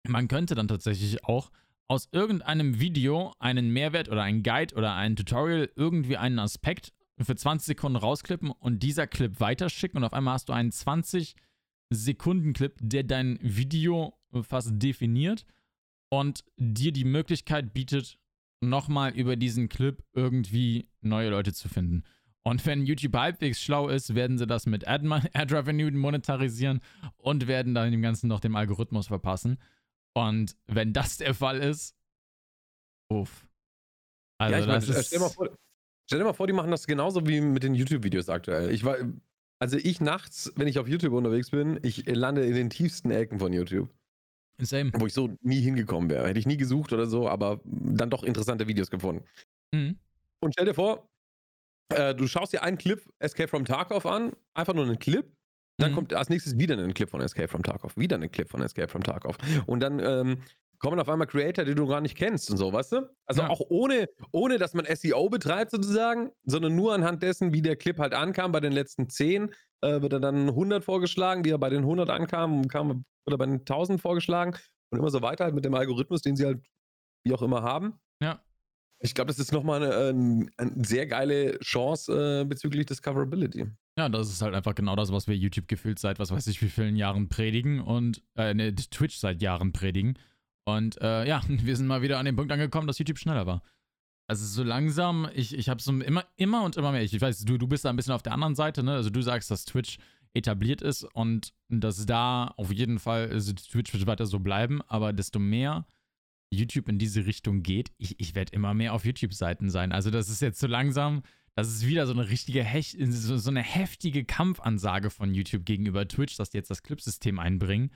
man könnte dann tatsächlich auch aus irgendeinem Video einen Mehrwert oder einen Guide oder ein Tutorial irgendwie einen Aspekt für 20 Sekunden rausklippen und dieser Clip weiterschicken und auf einmal hast du einen 20 Sekunden Clip, der dein Video fast definiert und dir die Möglichkeit bietet, nochmal über diesen Clip irgendwie neue Leute zu finden. Und wenn YouTube halbwegs schlau ist, werden sie das mit Ad, Ad Revenue monetarisieren und werden dann dem Ganzen noch dem Algorithmus verpassen. Und wenn das der Fall ist, uff. Also ja, ich das meine, ist stell, dir mal vor, stell dir mal vor, die machen das genauso wie mit den YouTube-Videos aktuell. Ich war, also ich nachts, wenn ich auf YouTube unterwegs bin, ich lande in den tiefsten Ecken von YouTube. Same. Wo ich so nie hingekommen wäre. Hätte ich nie gesucht oder so, aber dann doch interessante Videos gefunden. Mhm. Und stell dir vor, äh, du schaust dir einen Clip Escape from Tarkov an, einfach nur einen Clip. Dann mhm. kommt als nächstes wieder ein Clip von Escape from Tarkov, wieder ein Clip von Escape from Tarkov. Und dann ähm, kommen auf einmal Creator, die du gar nicht kennst und so, weißt du? Also ja. auch ohne, ohne, dass man SEO betreibt sozusagen, sondern nur anhand dessen, wie der Clip halt ankam. Bei den letzten 10 äh, wird er dann 100 vorgeschlagen, wie er bei den 100 ankam, kam, wird er bei den 1000 vorgeschlagen und immer so weiter halt mit dem Algorithmus, den sie halt wie auch immer haben. Ja. Ich glaube, das ist nochmal eine, eine, eine sehr geile Chance äh, bezüglich Discoverability. Ja, das ist halt einfach genau das, was wir YouTube gefühlt seit, was weiß ich, wie vielen Jahren predigen und äh, ne, Twitch seit Jahren predigen. Und äh, ja, wir sind mal wieder an dem Punkt angekommen, dass YouTube schneller war. Also so langsam, ich, ich habe so immer, immer und immer mehr. Ich, ich weiß, du, du bist da ein bisschen auf der anderen Seite, ne? Also du sagst, dass Twitch etabliert ist und dass da auf jeden Fall, also Twitch wird weiter so bleiben, aber desto mehr YouTube in diese Richtung geht, ich, ich werde immer mehr auf YouTube-Seiten sein. Also das ist jetzt so langsam, das ist wieder so eine richtige, so, so eine heftige Kampfansage von YouTube gegenüber Twitch, dass die jetzt das Clipsystem einbringen.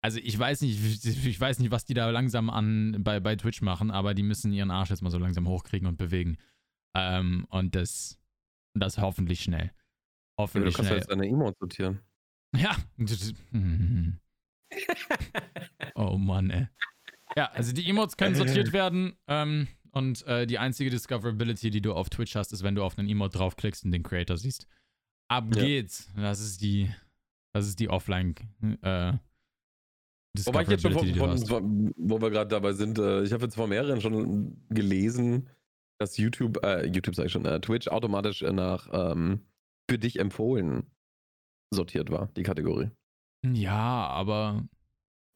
Also ich weiß nicht, ich weiß nicht, was die da langsam an bei, bei Twitch machen, aber die müssen ihren Arsch jetzt mal so langsam hochkriegen und bewegen. Ähm, und das, das hoffentlich schnell. Hoffentlich ja, du kannst schnell. jetzt deine E-Mail sortieren. Ja. oh Mann, ey. Ja, also die Emotes können sortiert werden ähm, und äh, die einzige Discoverability, die du auf Twitch hast, ist, wenn du auf einen Emote draufklickst und den Creator siehst. Ab ja. geht's. Das ist die, das ist die Offline äh, Wobei ich jetzt schon von, von, von, wo wir gerade dabei sind, äh, ich habe jetzt von mehreren schon gelesen, dass YouTube, äh, YouTube sage ich schon, äh, Twitch automatisch nach ähm, für dich empfohlen sortiert war, die Kategorie. Ja, aber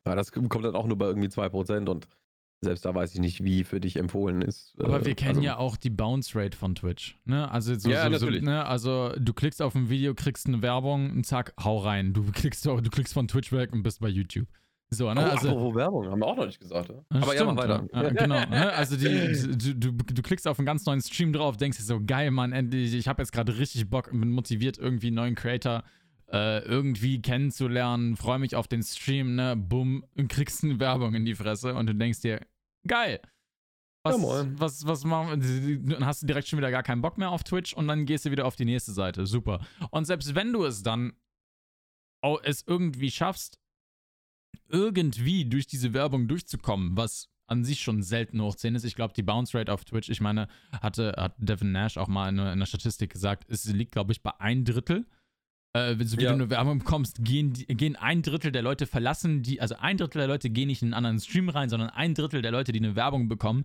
ja, das kommt dann auch nur bei irgendwie 2% und selbst da weiß ich nicht, wie für dich empfohlen ist. Aber äh, wir kennen also, ja auch die Bounce Rate von Twitch. Ne? Also, so, ja, so, so, ne? also du klickst auf ein Video, kriegst eine Werbung und zack, hau rein. Du klickst, du klickst von Twitch weg und bist bei YouTube. So, ne? Oh, also, apropos Werbung, haben wir auch noch nicht gesagt. Ja? Aber stimmt, ja, mal weiter. Ja, genau. Ne? Also die, du, du, du, klickst auf einen ganz neuen Stream drauf, denkst dir so, geil, Mann, endlich, ich habe jetzt gerade richtig Bock, bin motiviert, irgendwie einen neuen Creator äh, irgendwie kennenzulernen, freue mich auf den Stream, ne, bumm, und kriegst eine Werbung in die Fresse und du denkst dir, geil. Was, ja, was, was machen Dann hast du direkt schon wieder gar keinen Bock mehr auf Twitch und dann gehst du wieder auf die nächste Seite. Super. Und selbst wenn du es dann es irgendwie schaffst, irgendwie durch diese Werbung durchzukommen, was an sich schon selten hoch 10 ist. Ich glaube, die Bounce Rate auf Twitch, ich meine, hatte, hat Devin Nash auch mal in, in der Statistik gesagt, es liegt, glaube ich, bei ein Drittel. Äh, so wie ja. du eine Werbung bekommst, gehen, gehen ein Drittel der Leute verlassen die, also ein Drittel der Leute gehen nicht in einen anderen Stream rein, sondern ein Drittel der Leute, die eine Werbung bekommen,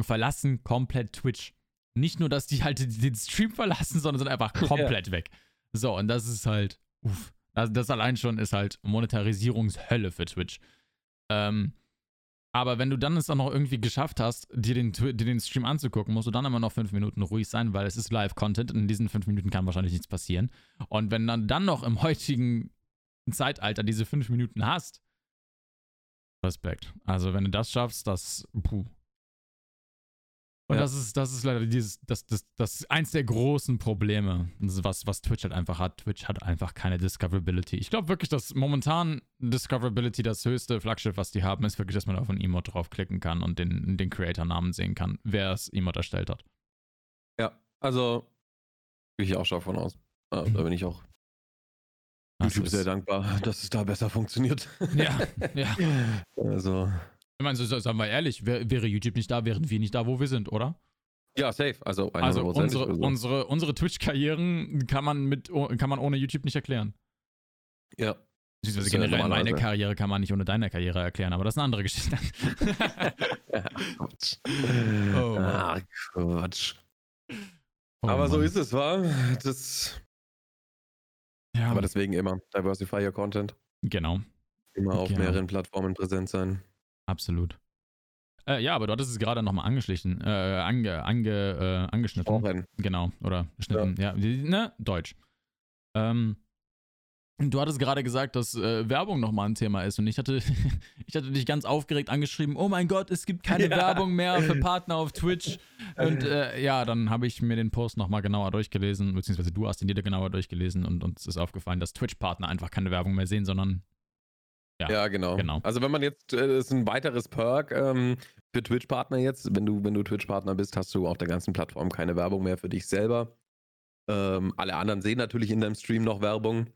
verlassen komplett Twitch. Nicht nur, dass die halt den Stream verlassen, sondern sind einfach komplett ja. weg. So, und das ist halt, uff. Also das allein schon ist halt Monetarisierungshölle für Twitch. Ähm, aber wenn du dann es auch noch irgendwie geschafft hast, dir den, dir den Stream anzugucken, musst du dann immer noch fünf Minuten ruhig sein, weil es ist Live-Content und in diesen fünf Minuten kann wahrscheinlich nichts passieren. Und wenn dann, dann noch im heutigen Zeitalter diese fünf Minuten hast, Respekt. Also wenn du das schaffst, das, puh, und ja. das ist, das ist leider dieses, das, das, das ist eins der großen Probleme, was, was Twitch halt einfach hat. Twitch hat einfach keine Discoverability. Ich glaube wirklich, dass momentan Discoverability das höchste Flaggschiff, was die haben, ist wirklich, dass man auf ein Emote draufklicken kann und den, den Creator-Namen sehen kann, wer das Emote erstellt hat. Ja, also gehe ich auch schon davon aus. Da bin ich auch YouTube sehr dankbar, dass es da besser funktioniert. Ja, ja. Also. Ich meine, so, sagen wir ehrlich, wär, wäre YouTube nicht da, wären wir nicht da, wo wir sind, oder? Ja, safe. Also, also unsere, also. unsere, unsere Twitch-Karrieren kann man mit kann man ohne YouTube nicht erklären. Ja. Beziehungsweise generell meine Karriere kann man nicht ohne deine Karriere erklären, aber das ist eine andere Geschichte. Quatsch. Oh. Ah, Quatsch. Oh, aber Mann. so ist es, wa? Das. Ja. Aber deswegen immer diversify your content. Genau. Immer auf genau. mehreren Plattformen präsent sein. Absolut. Äh, ja, aber du hattest es gerade nochmal angeschlichen, äh, ange, ange, äh, angeschnitten. Auch Genau, oder geschnitten, ja, ja ne, Deutsch. Ähm, du hattest gerade gesagt, dass äh, Werbung nochmal ein Thema ist und ich hatte, ich hatte dich ganz aufgeregt angeschrieben, oh mein Gott, es gibt keine ja. Werbung mehr für Partner auf Twitch. Und äh, ja, dann habe ich mir den Post nochmal genauer durchgelesen, beziehungsweise du hast ihn dir genauer durchgelesen und uns ist aufgefallen, dass Twitch-Partner einfach keine Werbung mehr sehen, sondern ja, ja genau. genau. Also wenn man jetzt, äh, das ist ein weiteres Perk ähm, für Twitch-Partner jetzt. Wenn du, wenn du Twitch-Partner bist, hast du auf der ganzen Plattform keine Werbung mehr für dich selber. Ähm, alle anderen sehen natürlich in deinem Stream noch Werbung,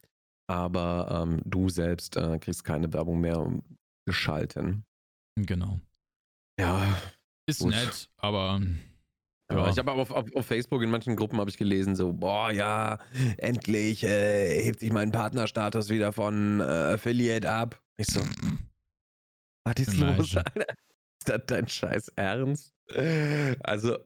aber ähm, du selbst äh, kriegst keine Werbung mehr geschalten. Genau. Ja. Ist gut. nett, aber. Ja. Ich habe aber auf, auf, auf, Facebook in manchen Gruppen habe ich gelesen, so, boah, ja, endlich äh, hebt sich mein Partnerstatus wieder von äh, Affiliate ab. Ich so, was ist Nein, los, Alter? Ist das dein scheiß Ernst? Also,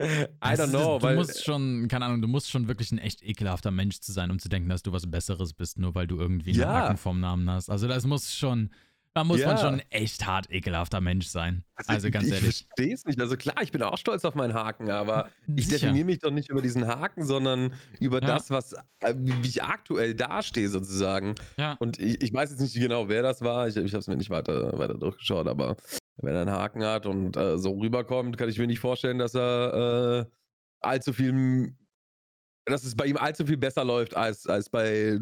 I don't know. du weil, musst schon, keine Ahnung, du musst schon wirklich ein echt ekelhafter Mensch zu sein, um zu denken, dass du was Besseres bist, nur weil du irgendwie einen ja. Haken vom Namen hast. Also das muss schon, da muss ja. man schon echt hart ekelhafter Mensch sein. Also, also ganz ich, ehrlich. Ich verstehe es nicht. Also klar, ich bin auch stolz auf meinen Haken, aber ich definiere mich doch nicht über diesen Haken, sondern über ja. das, was äh, wie ich aktuell dastehe, sozusagen. Ja. Und ich, ich weiß jetzt nicht genau, wer das war. Ich, ich habe es mir nicht weiter, weiter durchgeschaut, aber wenn er einen Haken hat und äh, so rüberkommt, kann ich mir nicht vorstellen, dass er äh, allzu viel dass es bei ihm allzu viel besser läuft als, als bei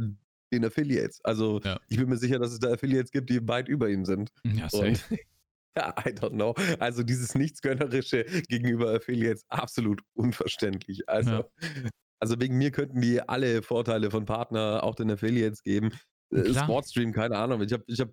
den Affiliates. Also ja. ich bin mir sicher, dass es da Affiliates gibt, die weit über ihm sind. Ja, safe. Und, ja, I don't know. Also dieses Nichtsgönnerische gegenüber Affiliates absolut unverständlich. Also, ja. also wegen mir könnten die alle Vorteile von Partner auch den Affiliates geben. Äh, Sportstream, keine Ahnung. Ich habe ich hab,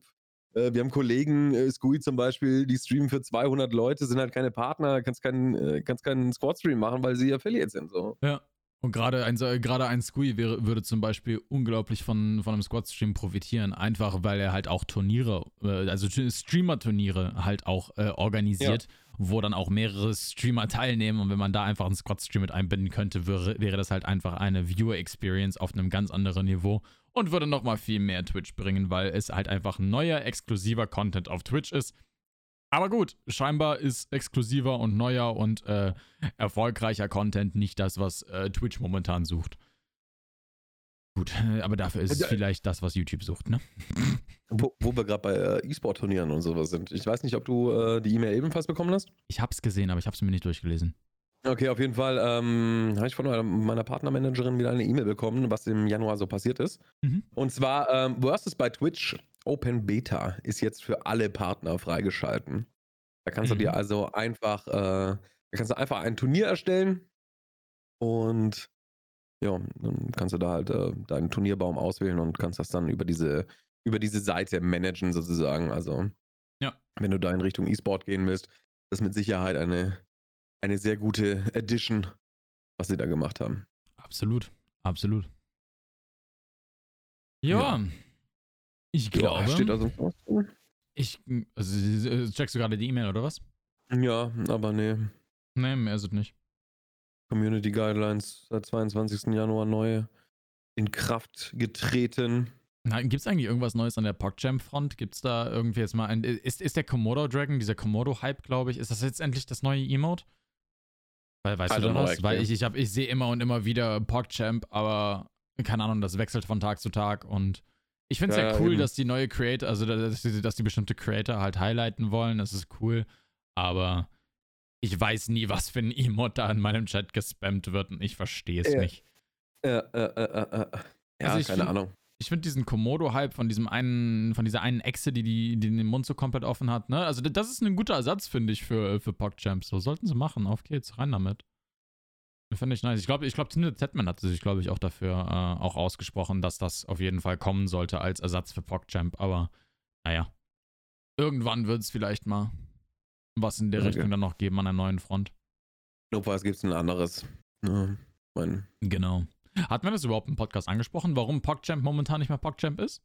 äh, wir haben Kollegen, äh, Scooey zum Beispiel, die streamen für 200 Leute, sind halt keine Partner, kannst keinen, äh, kannst keinen Sportstream machen, weil sie Affiliates sind. So. Ja. Und gerade ein, gerade ein Squee wäre, würde zum Beispiel unglaublich von, von einem Squad-Stream profitieren, einfach weil er halt auch Turniere, äh, also Streamer-Turniere halt auch äh, organisiert, ja. wo dann auch mehrere Streamer teilnehmen. Und wenn man da einfach einen Squad-Stream mit einbinden könnte, wäre, wäre das halt einfach eine Viewer-Experience auf einem ganz anderen Niveau und würde nochmal viel mehr Twitch bringen, weil es halt einfach neuer, exklusiver Content auf Twitch ist aber gut, scheinbar ist exklusiver und neuer und äh, erfolgreicher Content nicht das, was äh, Twitch momentan sucht. Gut, äh, aber dafür ist es vielleicht das, was YouTube sucht, ne? Wo, wo wir gerade bei äh, E-Sport-Turnieren und sowas sind. Ich weiß nicht, ob du äh, die E-Mail ebenfalls bekommen hast. Ich hab's gesehen, aber ich hab's mir nicht durchgelesen. Okay, auf jeden Fall ähm, habe ich von meiner Partnermanagerin wieder eine E-Mail bekommen, was im Januar so passiert ist. Mhm. Und zwar ähm, Versus bei Twitch Open Beta ist jetzt für alle Partner freigeschalten. Da kannst mhm. du dir mhm. also einfach, äh, da kannst du einfach ein Turnier erstellen und ja, dann kannst du da halt äh, deinen Turnierbaum auswählen und kannst das dann über diese, über diese Seite managen sozusagen. Also ja. wenn du da in Richtung E-Sport gehen willst, das ist mit Sicherheit eine, eine sehr gute Edition, was sie da gemacht haben. Absolut, absolut. Ja, ja. ich glaube. Ja, steht was? Ich, also checkst du gerade die E-Mail oder was? Ja, aber nee. Nee, mehr ist es nicht. Community Guidelines seit 22. Januar neu in Kraft getreten. Gibt es eigentlich irgendwas Neues an der PogChamp-Front? Gibt es da irgendwie jetzt mal ein. Ist, ist der Komodo Dragon, dieser Komodo-Hype, glaube ich, ist das jetzt endlich das neue Emote? Weil, weißt du da was? Weil ich, ich, ich sehe immer und immer wieder PogChamp, aber keine Ahnung, das wechselt von Tag zu Tag und ich finde es ja, ja, cool, eben. dass die neue Creator, also dass die, dass die bestimmte Creator halt highlighten wollen, das ist cool, aber ich weiß nie, was für ein Emote da in meinem Chat gespammt wird und ich verstehe es ja. nicht. Ja, äh, äh, äh, ja also keine find, Ahnung. Ich finde diesen Komodo-Hype von diesem einen, von dieser einen Echse, die, die, die den Mund so komplett offen hat, ne? Also das ist ein guter Ersatz, finde ich, für, für PogChamps. So sollten sie machen. Auf geht's, rein damit. Finde ich nice. Ich glaube, ich glaube, Tinder Zetman hat sich, glaube ich, auch dafür äh, auch ausgesprochen, dass das auf jeden Fall kommen sollte als Ersatz für PogChamp. Aber naja, irgendwann wird es vielleicht mal was in der okay. Richtung dann noch geben an der neuen Front. Notfalls gibt es ein anderes. Ja, mein genau. Hatten wir das überhaupt im Podcast angesprochen, warum PogChamp momentan nicht mehr PogChamp ist?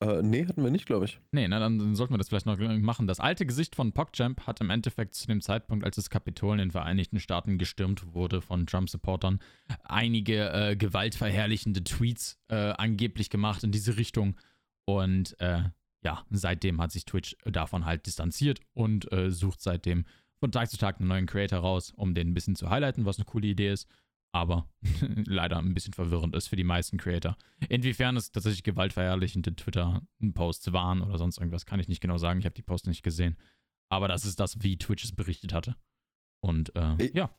Äh, nee, hatten wir nicht, glaube ich. Nee, na, dann sollten wir das vielleicht noch machen. Das alte Gesicht von PogChamp hat im Endeffekt zu dem Zeitpunkt, als das Kapitol in den Vereinigten Staaten gestürmt wurde von Trump-Supportern, einige äh, gewaltverherrlichende Tweets äh, angeblich gemacht in diese Richtung. Und äh, ja, seitdem hat sich Twitch davon halt distanziert und äh, sucht seitdem von Tag zu Tag einen neuen Creator raus, um den ein bisschen zu highlighten, was eine coole Idee ist aber leider ein bisschen verwirrend ist für die meisten Creator. Inwiefern es tatsächlich gewaltverherrlichende Twitter-Posts waren oder sonst irgendwas, kann ich nicht genau sagen. Ich habe die Posts nicht gesehen. Aber das ist das, wie Twitch es berichtet hatte. Und äh, ich, ja.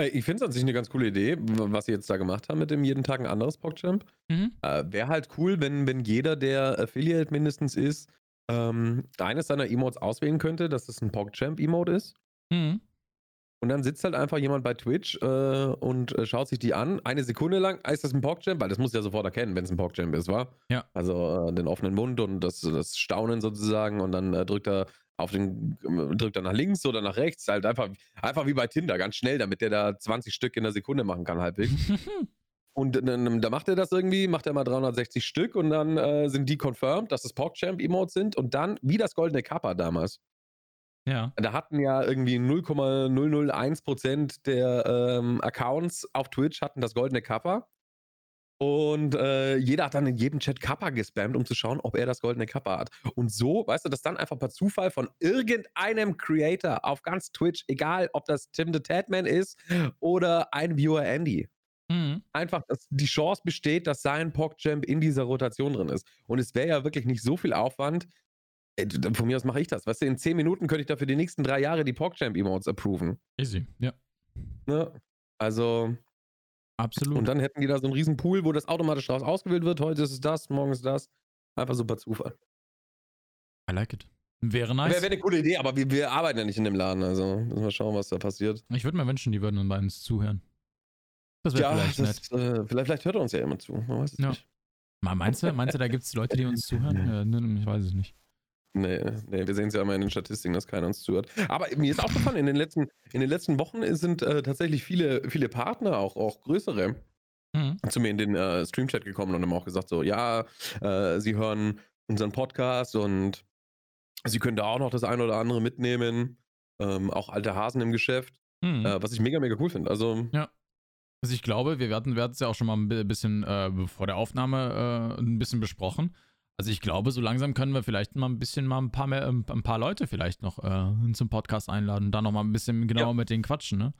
Ich finde es an sich eine ganz coole Idee, was sie jetzt da gemacht haben mit dem jeden Tag ein anderes PogChamp. Mhm. Äh, Wäre halt cool, wenn, wenn jeder, der Affiliate mindestens ist, ähm, eines seiner Emotes auswählen könnte, dass es ein PogChamp-Emote ist. Mhm. Und dann sitzt halt einfach jemand bei Twitch äh, und äh, schaut sich die an. Eine Sekunde lang, ist das ein PogChamp? Weil das muss ja sofort erkennen, wenn es ein PogChamp ist, wa? Ja. Also äh, den offenen Mund und das, das Staunen sozusagen. Und dann äh, drückt er auf den, äh, drückt er nach links oder nach rechts. Halt einfach, einfach wie bei Tinder, ganz schnell, damit der da 20 Stück in der Sekunde machen kann, halbwegs. und dann da macht er das irgendwie, macht er mal 360 Stück und dann äh, sind die confirmed, dass es PogChamp-Emotes sind. Und dann, wie das goldene Kappa damals. Ja. Da hatten ja irgendwie 0,001% der ähm, Accounts auf Twitch hatten das goldene Kappa. Und äh, jeder hat dann in jedem Chat Kappa gespammt, um zu schauen, ob er das goldene Kappa hat. Und so, weißt du, das dann einfach per Zufall von irgendeinem Creator auf ganz Twitch, egal ob das Tim the Tatman ist oder ein Viewer Andy. Mhm. Einfach, dass die Chance besteht, dass sein PogChamp in dieser Rotation drin ist. Und es wäre ja wirklich nicht so viel Aufwand, von mir aus mache ich das. Weißt du, in 10 Minuten könnte ich da für die nächsten drei Jahre die PogChamp-Emotes approven. Easy, ja. Ne? Also. Absolut. Und dann hätten die da so einen riesen Pool, wo das automatisch raus ausgewählt wird. Heute ist es das, morgen ist das. Einfach super Zufall. I like it. Wäre nice. Wäre wär eine coole Idee, aber wir, wir, arbeiten ja nicht in dem Laden. Also müssen wir schauen, was da passiert. Ich würde mir wünschen, die würden bei uns zuhören. Das wäre ja, vielleicht das, nett. Äh, vielleicht, vielleicht hört er uns ja immer zu. Man weiß es ja. nicht. Meinst du, meinst du, da gibt es Leute, die uns zuhören? Ne, ich weiß es nicht. Nee, nee, wir sehen es ja immer in den Statistiken, dass keiner uns zuhört. Aber mir ist aufgefallen, in den letzten, in den letzten Wochen sind äh, tatsächlich viele, viele Partner, auch, auch größere, mhm. zu mir in den äh, Streamchat gekommen und haben auch gesagt: so, ja, äh, sie hören unseren Podcast und sie können da auch noch das eine oder andere mitnehmen. Ähm, auch alte Hasen im Geschäft. Mhm. Äh, was ich mega, mega cool finde. Also. Ja. Also ich glaube, wir hatten es ja auch schon mal ein bisschen äh, vor der Aufnahme äh, ein bisschen besprochen. Also ich glaube, so langsam können wir vielleicht mal ein bisschen mal ein paar mehr, ähm, ein paar Leute vielleicht noch äh, zum Podcast einladen, da noch mal ein bisschen genauer ja. mit denen quatschen, ne?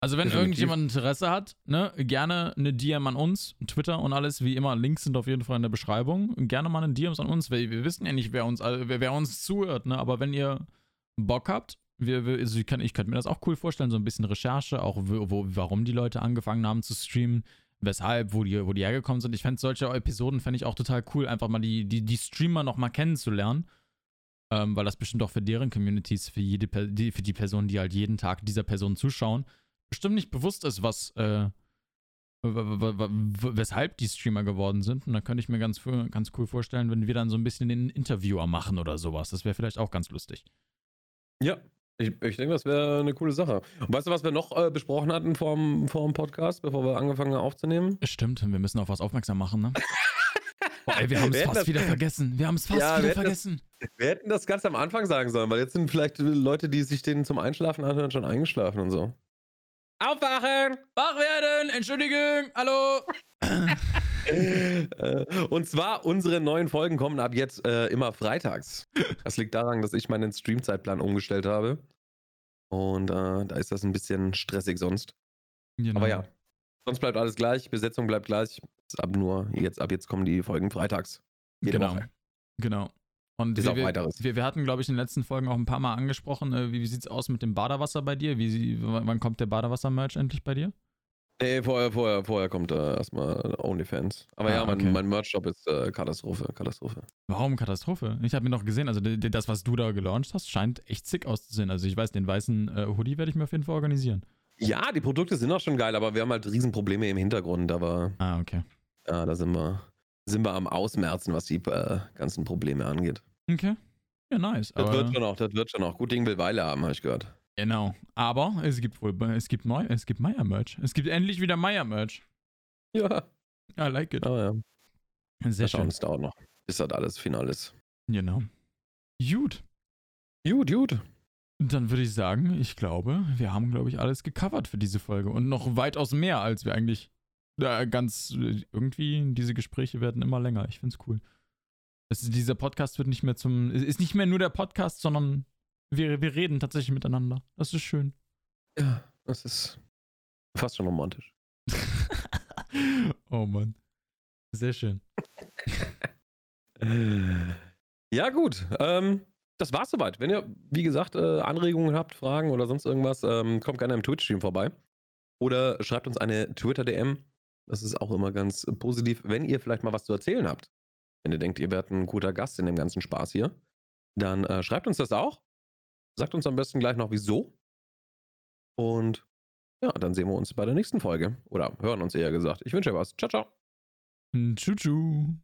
Also wenn Definitiv. irgendjemand Interesse hat, ne, gerne eine DM an uns, Twitter und alles, wie immer, Links sind auf jeden Fall in der Beschreibung. Gerne mal eine DMs an uns, weil wir wissen ja nicht, wer uns, wer, wer uns zuhört, ne? Aber wenn ihr Bock habt, wir, wir, also ich, kann, ich könnte mir das auch cool vorstellen, so ein bisschen Recherche, auch wo, warum die Leute angefangen haben zu streamen, weshalb, wo die, wo die hergekommen sind. Ich fände solche Episoden fände ich auch total cool, einfach mal die, die, die Streamer nochmal kennenzulernen. Ähm, weil das bestimmt auch für deren Communities, für jede die, für die Personen, die halt jeden Tag dieser Person zuschauen, bestimmt nicht bewusst ist, was, äh, weshalb die Streamer geworden sind. Und da könnte ich mir ganz, ganz cool vorstellen, wenn wir dann so ein bisschen den Interviewer machen oder sowas. Das wäre vielleicht auch ganz lustig. Ja, ich, ich denke, das wäre eine coole Sache. Und weißt du, was wir noch äh, besprochen hatten vor dem Podcast, bevor wir angefangen haben aufzunehmen? Stimmt, wir müssen auf was aufmerksam machen, ne? Boah, ey, wir haben es fast wieder vergessen. Wir haben es fast ja, wieder vergessen. Das, wir hätten das ganz am Anfang sagen sollen, weil jetzt sind vielleicht Leute, die sich den zum Einschlafen anhören, schon eingeschlafen und so. Aufwachen! Wach werden! Entschuldigung! Hallo! Äh, und zwar, unsere neuen Folgen kommen ab jetzt äh, immer freitags. Das liegt daran, dass ich meinen Streamzeitplan umgestellt habe. Und äh, da ist das ein bisschen stressig sonst. Genau. Aber ja, sonst bleibt alles gleich. Besetzung bleibt gleich. Ab nur jetzt, ab jetzt kommen die Folgen freitags. Jede genau. Woche. Genau. Und wir, wir, wir, hatten, glaube ich, in den letzten Folgen auch ein paar Mal angesprochen, äh, wie, wie sieht es aus mit dem Badewasser bei dir? Wie, wann kommt der Badewasser-Merch endlich bei dir? Nee, vorher, vorher, vorher kommt äh, erstmal OnlyFans. Aber ah, ja, mein, okay. mein Merch-Shop ist äh, Katastrophe, Katastrophe. Warum Katastrophe? Ich habe mir noch gesehen, also das, was du da gelauncht hast, scheint echt sick auszusehen. Also ich weiß, den weißen äh, Hoodie werde ich mir auf jeden Fall organisieren. Ja, die Produkte sind auch schon geil, aber wir haben halt Riesenprobleme im Hintergrund. Aber ah, okay. Ja, da sind wir, sind wir am Ausmerzen, was die äh, ganzen Probleme angeht. Okay. Ja, nice. Das wird schon auch, das wird schon auch. Gut Ding will Weile haben, habe ich gehört. Genau. Aber es gibt wohl, es gibt neu, es gibt Meier-Merch. Es gibt endlich wieder Meier-Merch. Ja. I like it. Oh, ja. Sehr schön. Es dauert noch, bis das alles final ist. Genau. Gut. Gut, gut. Dann würde ich sagen, ich glaube, wir haben, glaube ich, alles gecovert für diese Folge. Und noch weitaus mehr, als wir eigentlich äh, ganz irgendwie, diese Gespräche werden immer länger. Ich finde es cool. Also dieser Podcast wird nicht mehr zum, ist nicht mehr nur der Podcast, sondern wir, wir reden tatsächlich miteinander. Das ist schön. Ja, das ist fast schon romantisch. oh Mann. Sehr schön. ja, gut. Ähm, das war's soweit. Wenn ihr, wie gesagt, äh, Anregungen habt, Fragen oder sonst irgendwas, ähm, kommt gerne im Twitch-Stream vorbei. Oder schreibt uns eine Twitter-DM. Das ist auch immer ganz positiv, wenn ihr vielleicht mal was zu erzählen habt. Wenn ihr denkt, ihr werdet ein guter Gast in dem ganzen Spaß hier, dann äh, schreibt uns das auch. Sagt uns am besten gleich noch wieso. Und ja, dann sehen wir uns bei der nächsten Folge. Oder hören uns eher gesagt. Ich wünsche euch was. Ciao, ciao. Tschüss.